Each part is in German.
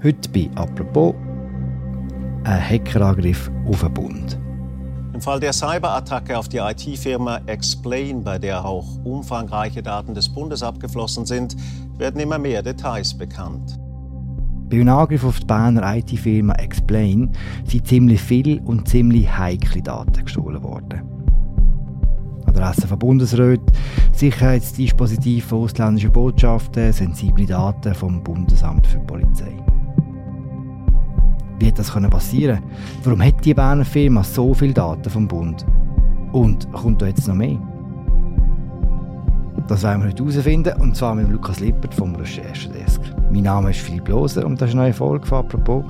Heute bei «Apropos» ein Hackerangriff auf den Bund. Im Fall der Cyberattacke auf die IT-Firma Explain, bei der auch umfangreiche Daten des Bundes abgeflossen sind, werden immer mehr Details bekannt. Bei einem Angriff auf die Berner IT-Firma Explain sind ziemlich viele und ziemlich heikle Daten gestohlen worden. Adressen von Bundesräten, Sicherheitsdispositive von ausländischen Botschaften, sensible Daten vom Bundesamt für Polizei. Wie hätte das passieren Warum hat die Berner Firma so viele Daten vom Bund? Und kommt da jetzt noch mehr? Das werden wir heute herausfinden, und zwar mit Lukas Lippert vom Recherchedesk. Mein Name ist Philipp Loser und das ist eine neue Folge von «Apropos»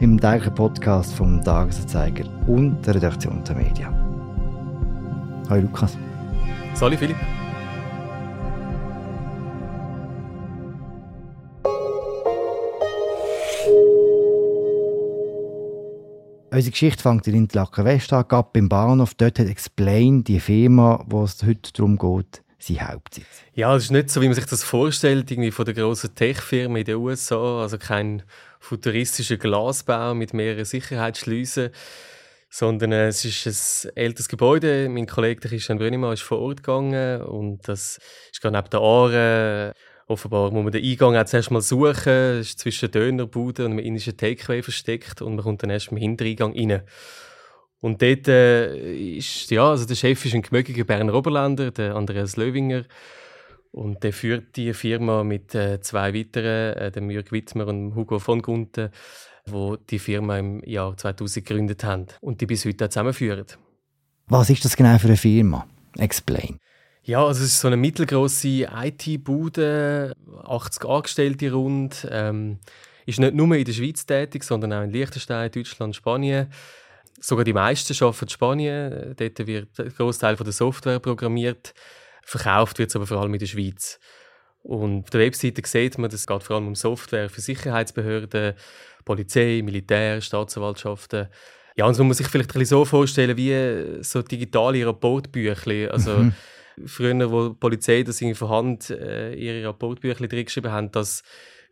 im täglichen Podcast vom Tagesanzeiger und der Redaktion der Medien. Hallo Lukas. Salut Philipp. Unsere Geschichte fängt in Interlaken West an, ab beim Bahnhof. Dort hat Explain, die Firma, wo es heute darum geht, sein Hauptsitz. Ja, es ist nicht so, wie man sich das vorstellt, irgendwie von der großen Tech-Firma in den USA. Also kein futuristischer Glasbau mit mehreren Sicherheitsschleusen, sondern äh, es ist ein älteres Gebäude. Mein Kollege Christian Brünnimann ist vor Ort gegangen und das ist gerade neben der Aare Offenbar muss man den Eingang auch zuerst mal suchen. Es ist zwischen Dönerbuden und einem indischen Takeaway versteckt und man kommt dann erst im Hintereingang rein. Und dort äh, ist, ja, also der Chef ist ein gemögiger Berner Oberländer, der Andreas Löwinger. Und der führt die Firma mit äh, zwei weiteren, äh, dem Jörg Wittmer und Hugo von Gunten, wo die Firma im Jahr 2000 gegründet haben und die bis heute auch zusammenführen. Was ist das genau für eine Firma? Explain. Ja, also es ist so eine mittelgroße IT-Bude, 80 Angestellte rund. Ähm, ist nicht nur in der Schweiz tätig, sondern auch in Liechtenstein, Deutschland, Spanien. Sogar die meisten arbeiten in Spanien. Dort wird ein Großteil der Software programmiert. Verkauft wird es aber vor allem in der Schweiz. Und auf der Webseite sieht man, es geht vor allem um Software für Sicherheitsbehörden, Polizei, Militär, Staatsanwaltschaften. Ja, und so muss man sich vielleicht ein bisschen so vorstellen wie so digitale Rapportbücher. Also mhm früher, wo die Polizei das irgendwie von Hand äh, ihre Rapportbücher drin geschrieben haben, das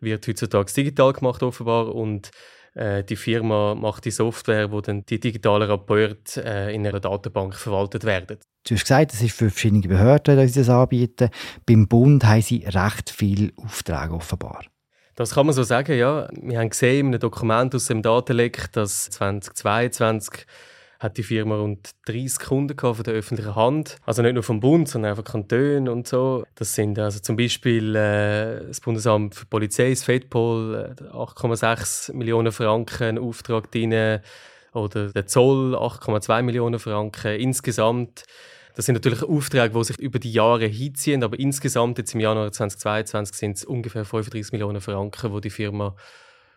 wird heutzutage digital gemacht offenbar und äh, die Firma macht die Software, wo dann die digitalen Rapporte äh, in einer Datenbank verwaltet werden. Du hast gesagt, es ist für verschiedene Behörden, die das anbieten. Beim Bund haben sie recht viele Aufträge offenbar. Das kann man so sagen, ja. Wir haben gesehen in einem Dokument aus dem Datenleck, dass 2022 hat die Firma rund 30 Kunden von der öffentlichen Hand. Also nicht nur vom Bund, sondern einfach Kantone und so. Das sind also zum Beispiel äh, das Bundesamt für Polizei, das FEDPOL, 8,6 äh, Millionen Franken Auftrag drin. Oder der Zoll, 8,2 Millionen Franken. Insgesamt das sind natürlich Aufträge, die sich über die Jahre hinziehen, aber insgesamt jetzt im Januar 2022 sind es ungefähr 35 Millionen Franken, die die Firma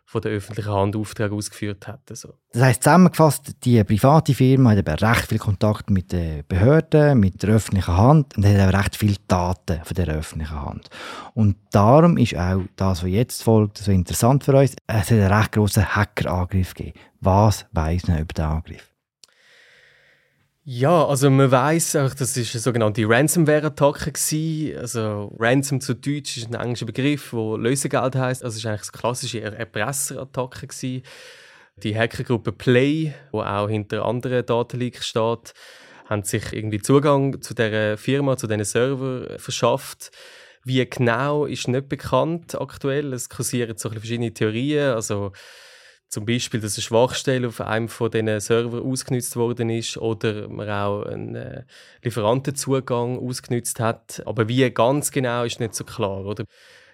von der öffentlichen Hand Aufträge ausgeführt hat. Also. Das heißt zusammengefasst, die private Firma hat eben recht viel Kontakt mit den Behörden, mit der öffentlichen Hand und hat auch recht viele Daten von der öffentlichen Hand. Und darum ist auch das, was jetzt folgt, so interessant für uns. Es hat einen recht grossen Hackerangriff gegeben. Was weiß man über den Angriff? Ja, also man weiß auch, das ist eine sogenannte Ransomware-Attacke Also Ransom zu Deutsch ist ein englischer Begriff, wo Lösegeld heißt. Also es ist eigentlich eine klassische Erpresserattacke Die Hackergruppe Play, wo auch hinter anderen Datenleaks steht, haben sich irgendwie Zugang zu der Firma, zu diesen Server verschafft. Wie genau ist nicht bekannt aktuell. Es kursieren so verschiedene Theorien. Also zum Beispiel, dass eine Schwachstelle auf einem von diesen Servern ausgenutzt worden ist oder man auch einen äh, Lieferantenzugang ausgenutzt hat. Aber wie ganz genau ist nicht so klar. Oder?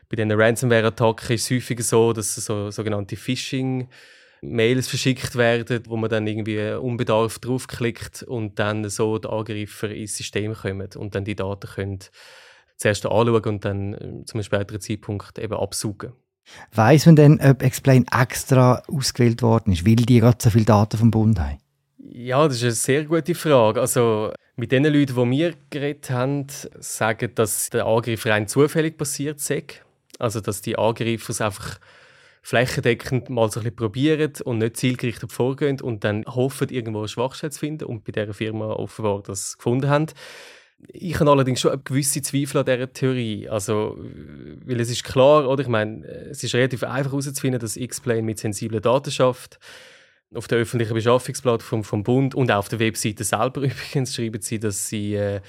Bei diesen Ransomware-Attacken ist es häufig so, dass so sogenannte Phishing Mails verschickt werden, wo man dann irgendwie unbedarft draufklickt und dann so die Angreifer ins System kommen und dann die Daten können zuerst anschauen und dann äh, zum späteren Zeitpunkt eben absaugen. Weiß man denn, ob Explain extra ausgewählt worden ist, weil die gerade so viele Daten vom Bund haben? Ja, das ist eine sehr gute Frage. Also mit den Leuten, die wir geredet haben, sagen, dass der Angriff rein zufällig passiert sei. Also dass die Angreifer es einfach flächendeckend mal so ein bisschen probieren und nicht zielgerichtet vorgehen und dann hoffen, irgendwo eine Schwachstelle zu finden und bei dieser Firma offenbar das gefunden haben. Ich habe allerdings schon gewisse Zweifel an dieser Theorie. Also, weil es ist klar, oder? Ich meine, es ist relativ einfach herauszufinden, dass X-Plane mit sensiblen Daten schafft. Auf der öffentlichen Beschaffungsplattform vom Bund und auch auf der Webseite selber übrigens schreiben sie, dass sie äh,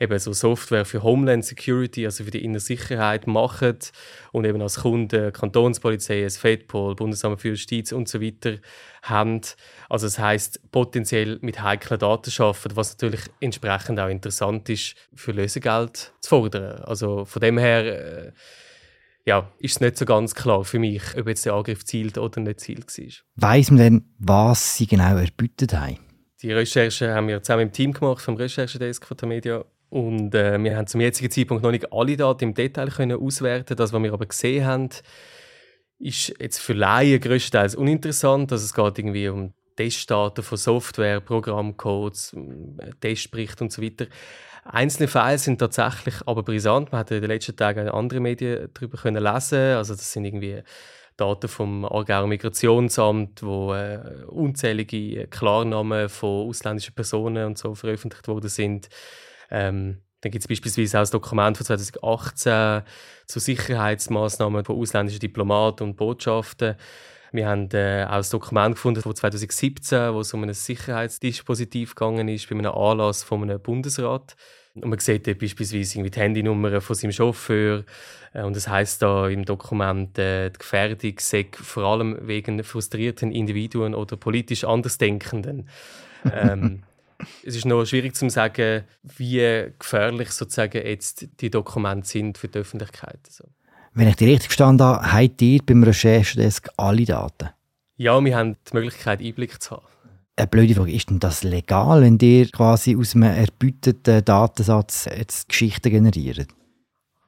eben so Software für Homeland Security, also für die innere Sicherheit machen und eben als Kunden Kantonspolizei, das FEDPOL, Bundesamt für Justiz und so weiter haben. Also das heißt potenziell mit heiklen Daten arbeiten, was natürlich entsprechend auch interessant ist für Lösegeld zu fordern. Also von dem her äh, ja, ist es nicht so ganz klar für mich, ob jetzt der Angriff zielt oder nicht zielt war. Weiss man denn, was sie genau erbütet haben? Die Recherche haben wir zusammen im Team gemacht, vom Recherchedesk von der Media. Und äh, wir haben zum jetzigen Zeitpunkt noch nicht alle Daten im Detail können auswerten. Das, was wir aber gesehen haben, ist jetzt für Laien größtenteils uninteressant. Also es geht irgendwie um Testdaten von Software, Programmcodes, Testberichte und so weiter. Einzelne Files sind tatsächlich aber brisant. Man hat in den letzten Tagen andere Medien darüber können lesen. Also das sind irgendwie Daten vom Aargauer Migrationsamt, wo äh, unzählige Klarnamen von ausländischen Personen und so veröffentlicht worden sind. Ähm, dann gibt es beispielsweise auch ein Dokument von 2018 zu Sicherheitsmaßnahmen von ausländischen Diplomaten und Botschaften. Wir haben äh, auch ein Dokument gefunden von 2017, wo es um ein Sicherheitsdispositiv gegangen ist bei einem Anlass von einem Bundesrat. Und man sieht dort beispielsweise die Handynummer von seinem Chauffeur. Äh, und es heißt da im Dokument, äh, die Gefährdung sei vor allem wegen frustrierten Individuen oder politisch Andersdenkenden. ähm, es ist noch schwierig zu sagen, wie gefährlich sozusagen jetzt die Dokumente sind für die Öffentlichkeit. Also. Wenn ich die richtig verstanden habe, habt ihr beim Recherchedesk alle Daten? Ja, wir haben die Möglichkeit, Einblick zu haben. Eine blöde Frage, ist denn das legal, wenn ihr quasi aus einem erbeuteten Datensatz jetzt Geschichten generiert?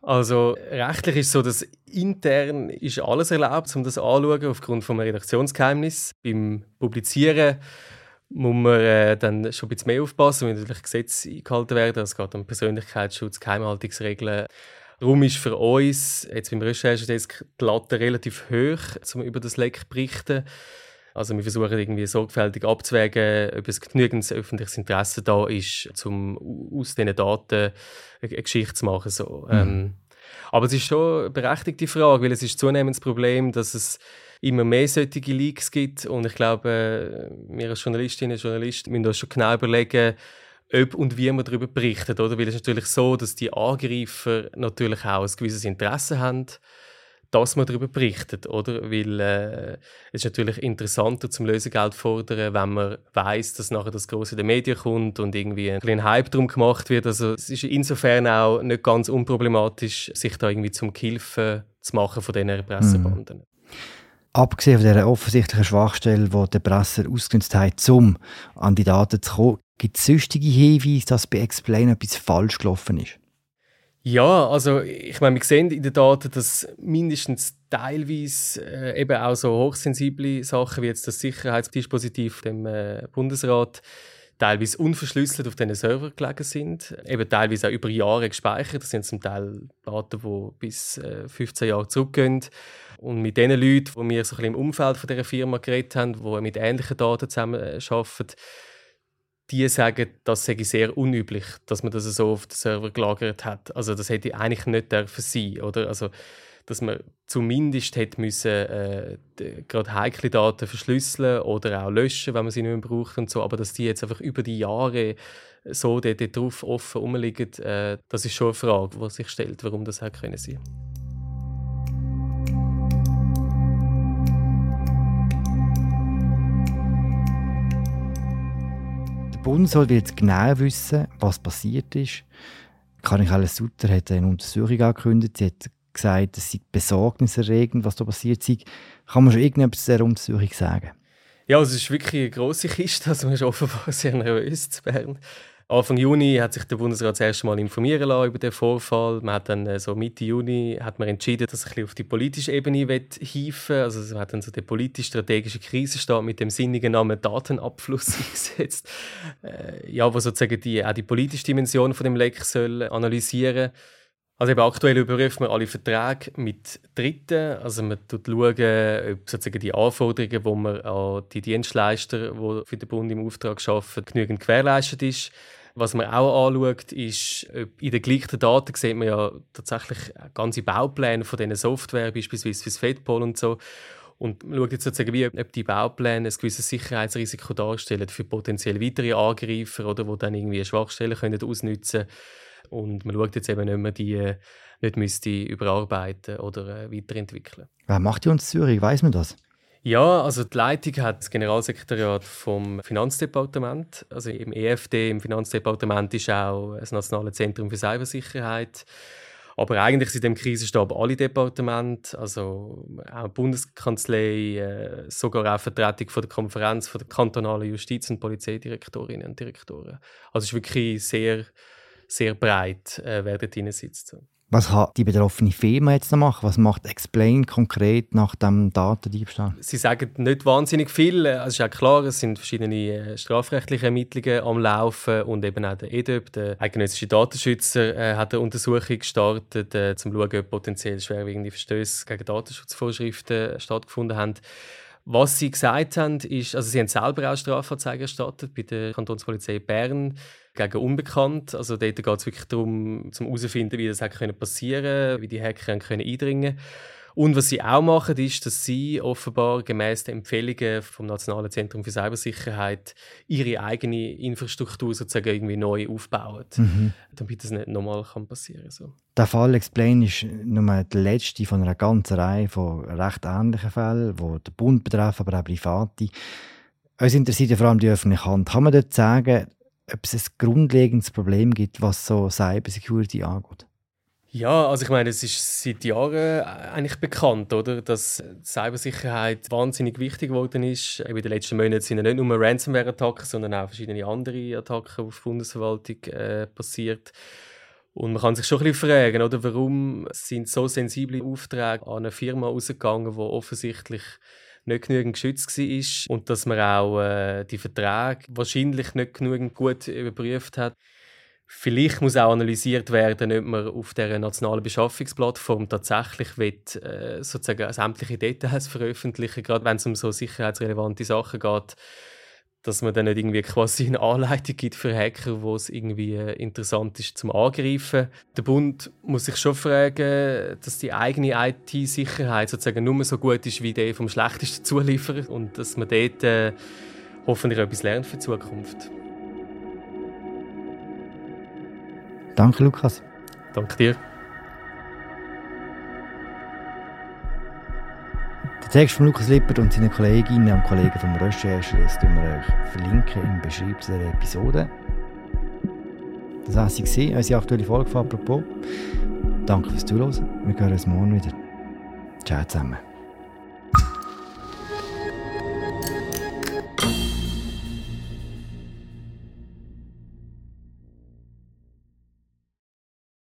Also rechtlich ist es so, dass intern ist alles erlaubt, um das anzuschauen, aufgrund vom Redaktionsgeheimnis. Beim Publizieren muss man äh, dann schon ein bisschen mehr aufpassen, weil natürlich Gesetze eingehalten werden. Es geht um Persönlichkeitsschutz, Geheimhaltungsregeln. Darum ist für uns jetzt beim Recherchedesk die Latte relativ hoch, um über das Leck zu berichten. Also wir versuchen irgendwie sorgfältig abzuwägen, ob es genügend öffentliches Interesse da ist, um aus diesen Daten eine Geschichte zu machen. So. Mhm. Ähm, aber es ist schon eine berechtigte Frage, weil es ist zunehmend das Problem, dass es immer mehr solche Leaks gibt. Und ich glaube, wir als Journalistinnen und Journalisten müssen uns schon genau überlegen, ob und wie man darüber berichtet. Oder? Weil es ist natürlich so, dass die Angreifer natürlich auch ein gewisses Interesse haben, dass man darüber berichtet. Oder? Weil äh, es ist natürlich interessanter zum Lösegeld fordern, wenn man weiß, dass nachher das Große den Medien kommt und irgendwie ein kleiner Hype darum gemacht wird. Also es ist insofern auch nicht ganz unproblematisch, sich da irgendwie zum Gehilfen zu machen von diesen Pressebanden. Mhm. Abgesehen von dieser offensichtlichen Schwachstelle, die der Presser ausgenutzt hat, um an die Daten zu kommen, gibt es sonstige Hinweise, dass bei Explain etwas falsch gelaufen ist? Ja, also ich meine, wir sehen in den Daten, dass mindestens teilweise äh, eben auch so hochsensible Sachen wie jetzt das Sicherheitsdispositiv dem äh, Bundesrat teilweise unverschlüsselt auf diesen Server gelegen sind, eben teilweise auch über Jahre gespeichert. Das sind zum Teil Daten, die bis äh, 15 Jahre zurückgehen. Und mit den Leuten, die wir so ein bisschen im Umfeld von dieser Firma geredet haben, die mit ähnlichen Daten zusammenarbeiten, die sagen, das sei sehr unüblich, dass man das so auf den Server gelagert hat. Also das hätte eigentlich nicht dürfen sein, oder? Also dass man zumindest hätte müssen, äh, gerade heikle Daten verschlüsseln oder auch löschen, wenn man sie nicht mehr braucht und so. Aber dass die jetzt einfach über die Jahre so dort drauf offen rumliegen, äh, das ist schon eine Frage, die sich stellt, warum das hätte können sein. Bundesrat will jetzt genau wissen, was passiert ist. Karin Sutter hat eine Untersuchung angekündigt. Sie hat gesagt, es sei besorgniserregend, was da passiert ist. Kann man schon irgendetwas zu dieser Untersuchung sagen? Ja, es ist wirklich eine grosse Kiste. Also man ist offenbar sehr nervös zu Bern. Anfang Juni hat sich der Bundesrat das erste Mal informieren lassen über den Vorfall. Man hat dann äh, so Mitte Juni hat man entschieden, dass er auf die politische Ebene hieven Also man hat dann so den politisch-strategischen Krisenstab mit dem sinnigen Namen Datenabfluss eingesetzt. Äh, ja, wo sozusagen die, auch die politische Dimension von dem Leck soll analysieren also eben aktuell überprüft man alle Verträge mit Dritten. Also man schaut, ob sozusagen die Anforderungen, die man an die Dienstleister, die für den Bund im Auftrag arbeiten, genügend gewährleistet ist. Was man auch anschaut, ist, in den gleichen Daten sieht man ja tatsächlich ganze Baupläne von diesen Software, beispielsweise fürs FedPol und so. Und man schaut jetzt sozusagen, wie, ob die Baupläne ein gewisses Sicherheitsrisiko darstellen für potenziell weitere Angreifer oder wo dann irgendwie Schwachstellen können ausnutzen Und man schaut jetzt eben, ob man die äh, nicht müsste überarbeiten oder äh, weiterentwickeln. Wer macht die uns Zürich? Weiß man das? Ja, also die Leitung hat das Generalsekretariat vom Finanzdepartement. Also im EFD, im Finanzdepartement, ist auch das Nationale Zentrum für Cybersicherheit. Aber eigentlich sind im Krisenstab alle Departemente, also auch die Bundeskanzlei, äh, sogar auch Vertretung von der Konferenz von der kantonalen Justiz- und Polizeidirektorinnen und Direktoren. Also es ist wirklich sehr, sehr breit, äh, wer dort sitzt. Was kann die betroffene Firma jetzt noch machen? Was macht Explain konkret nach dem Datendiebstahl? Sie sagen nicht wahnsinnig viel. Es ist auch klar, es sind verschiedene äh, strafrechtliche Ermittlungen am Laufen und eben auch der EDÖP, der eidgenössische Datenschützer, äh, hat eine Untersuchung gestartet, äh, um zu schauen, ob potenziell schwerwiegende Verstöße gegen Datenschutzvorschriften stattgefunden haben. Was sie gesagt haben, ist, also sie haben selber auch Strafanzeigen erstattet bei der Kantonspolizei Bern gegen Unbekannt. Also dort geht es wirklich darum, zum herauszufinden, wie das passieren konnte, wie die Hacker können eindringen und was sie auch machen, ist, dass sie offenbar gemäß den Empfehlungen vom Nationalen Zentrum für Cybersicherheit ihre eigene Infrastruktur sozusagen irgendwie neu aufbauen, mhm. damit das nicht nochmal passieren kann. So. Der Fall Explain ist nur der letzte von einer ganzen Reihe von recht ähnlichen Fällen, die den Bund betreffen, aber auch Private. Uns interessiert ja vor allem die öffentliche Hand. Kann man dort sagen, ob es ein grundlegendes Problem gibt, was so Cybersecurity angeht? Ja, also ich meine, es ist seit Jahren äh, eigentlich bekannt, oder, dass Cybersicherheit wahnsinnig wichtig geworden ist. In den letzten Monaten sind ja nicht nur Ransomware-Attacken, sondern auch verschiedene andere Attacken auf die Bundesverwaltung äh, passiert. Und man kann sich schon ein bisschen fragen, oder, warum sind so sensible Aufträge an eine Firma ausgegangen, die offensichtlich nicht genügend geschützt war und dass man auch äh, die Verträge wahrscheinlich nicht genügend gut überprüft hat. Vielleicht muss auch analysiert werden, ob man auf der nationalen Beschaffungsplattform tatsächlich will, äh, sozusagen sämtliche Details veröffentlichen, gerade wenn es um so sicherheitsrelevante Sachen geht, dass man dann nicht irgendwie quasi eine Anleitung gibt für Hacker, wo es irgendwie äh, interessant ist zum Angreifen. Der Bund muss sich schon fragen, dass die eigene IT-Sicherheit sozusagen nur so gut ist wie die vom schlechtesten Zulieferer und dass man dort äh, hoffentlich etwas lernt für die Zukunft. Danke, Lukas. Danke dir. Den Text von Lukas Lippert und seinen Kolleginnen und Kollegen vom Recherche verlinken wir euch verlinken im Beschreibung dieser Episode. Das war sie, unsere aktuelle Folge von «Apropos». Danke fürs Zuhören. Wir hören uns morgen wieder. Ciao zusammen.